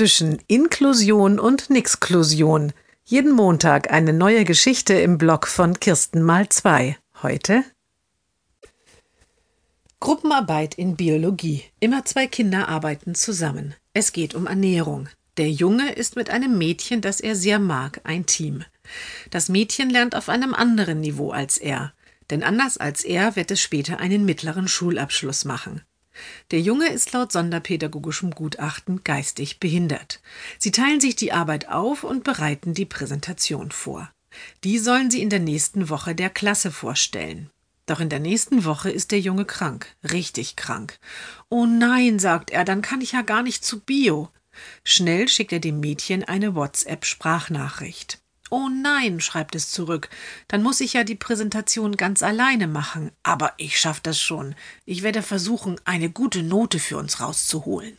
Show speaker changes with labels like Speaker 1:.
Speaker 1: zwischen Inklusion und Nixklusion. Jeden Montag eine neue Geschichte im Blog von Kirsten mal zwei. Heute Gruppenarbeit in Biologie. Immer zwei Kinder arbeiten zusammen. Es geht um Ernährung. Der Junge ist mit einem Mädchen, das er sehr mag, ein Team. Das Mädchen lernt auf einem anderen Niveau als er, denn anders als er wird es später einen mittleren Schulabschluss machen. Der Junge ist laut sonderpädagogischem Gutachten geistig behindert. Sie teilen sich die Arbeit auf und bereiten die Präsentation vor. Die sollen sie in der nächsten Woche der Klasse vorstellen. Doch in der nächsten Woche ist der Junge krank, richtig krank. Oh nein, sagt er, dann kann ich ja gar nicht zu Bio. Schnell schickt er dem Mädchen eine WhatsApp-Sprachnachricht. Oh nein, schreibt es zurück, dann muss ich ja die Präsentation ganz alleine machen. Aber ich schaff das schon. Ich werde versuchen, eine gute Note für uns rauszuholen.